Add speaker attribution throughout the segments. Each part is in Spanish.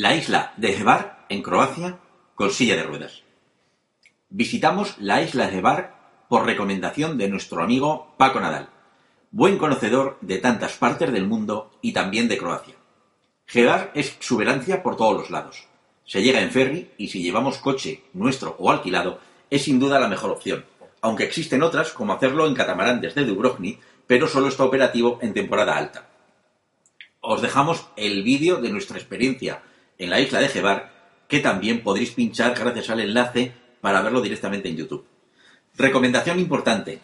Speaker 1: La isla de Hvar, en Croacia, con silla de ruedas. Visitamos la isla de Hvar por recomendación de nuestro amigo Paco Nadal, buen conocedor de tantas partes del mundo y también de Croacia. Hvar es exuberancia por todos los lados. Se llega en ferry y si llevamos coche nuestro o alquilado, es sin duda la mejor opción, aunque existen otras como hacerlo en catamarán desde Dubrovnik, pero solo está operativo en temporada alta. Os dejamos el vídeo de nuestra experiencia en la isla de Jebar, que también podréis pinchar gracias al enlace para verlo directamente en YouTube. Recomendación importante.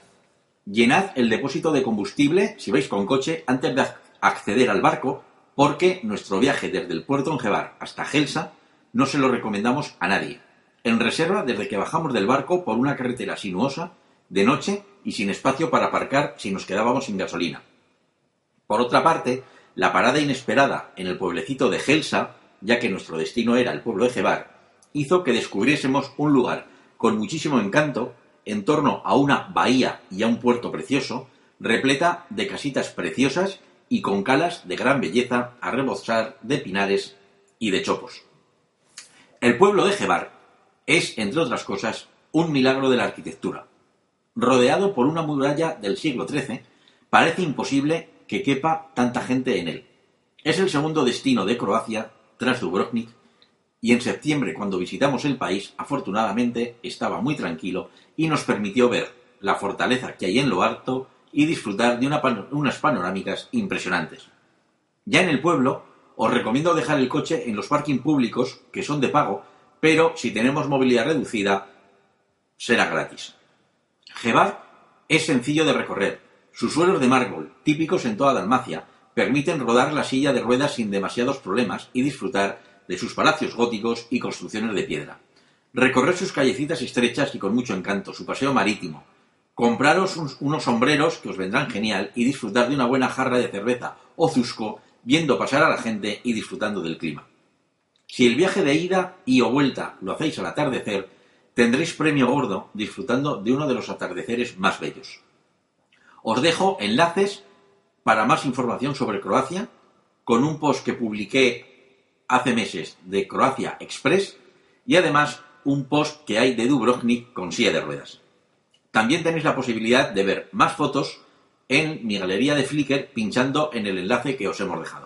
Speaker 1: Llenad el depósito de combustible, si vais con coche, antes de acceder al barco, porque nuestro viaje desde el puerto en Jebar hasta Gelsa no se lo recomendamos a nadie. En reserva desde que bajamos del barco por una carretera sinuosa, de noche y sin espacio para aparcar si nos quedábamos sin gasolina. Por otra parte, la parada inesperada en el pueblecito de Gelsa ya que nuestro destino era el pueblo de Jebar, hizo que descubriésemos un lugar con muchísimo encanto en torno a una bahía y a un puerto precioso, repleta de casitas preciosas y con calas de gran belleza a rebosar de pinares y de chopos. El pueblo de Jebar es, entre otras cosas, un milagro de la arquitectura. Rodeado por una muralla del siglo XIII, parece imposible que quepa tanta gente en él. Es el segundo destino de Croacia tras Dubrovnik, y en septiembre, cuando visitamos el país, afortunadamente estaba muy tranquilo y nos permitió ver la fortaleza que hay en lo alto y disfrutar de unas panorámicas impresionantes. Ya en el pueblo, os recomiendo dejar el coche en los parking públicos, que son de pago, pero si tenemos movilidad reducida, será gratis. Jebar es sencillo de recorrer. Sus suelos de mármol, típicos en toda Dalmacia, permiten rodar la silla de ruedas sin demasiados problemas y disfrutar de sus palacios góticos y construcciones de piedra. Recorrer sus callecitas estrechas y con mucho encanto, su paseo marítimo. Compraros unos sombreros que os vendrán genial y disfrutar de una buena jarra de cerveza o zusco viendo pasar a la gente y disfrutando del clima. Si el viaje de ida y o vuelta lo hacéis al atardecer, tendréis premio gordo disfrutando de uno de los atardeceres más bellos. Os dejo enlaces para más información sobre Croacia, con un post que publiqué hace meses de Croacia Express y además un post que hay de Dubrovnik con silla de ruedas. También tenéis la posibilidad de ver más fotos en mi galería de Flickr pinchando en el enlace que os hemos dejado.